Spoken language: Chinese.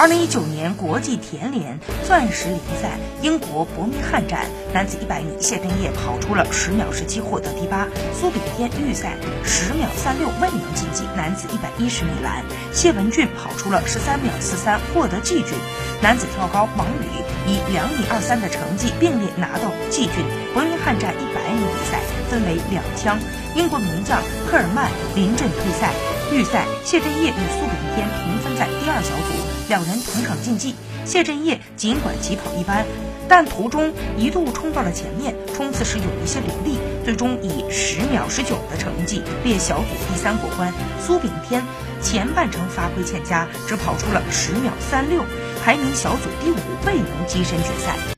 二零一九年国际田联钻石联赛英国伯明翰站男子一百米谢震业跑出了十秒十七获得第八，苏炳添预赛十秒三六未能晋级。男子一百一十米栏谢文俊跑出了十三秒四三获得季军。男子跳高王宇以两米二三的成绩并列拿到季军。伯明翰站一百米比赛分为两枪，英国名将科尔曼临阵退赛。预赛谢震业与苏炳添平分在第二小组。两人同场竞技，谢震业尽管起跑一般，但途中一度冲到了前面，冲刺时有一些凌厉，最终以十秒十九的成绩列小组第三过关。苏炳添前半程发挥欠佳，只跑出了十秒三六，排名小组第五，未能跻身决赛。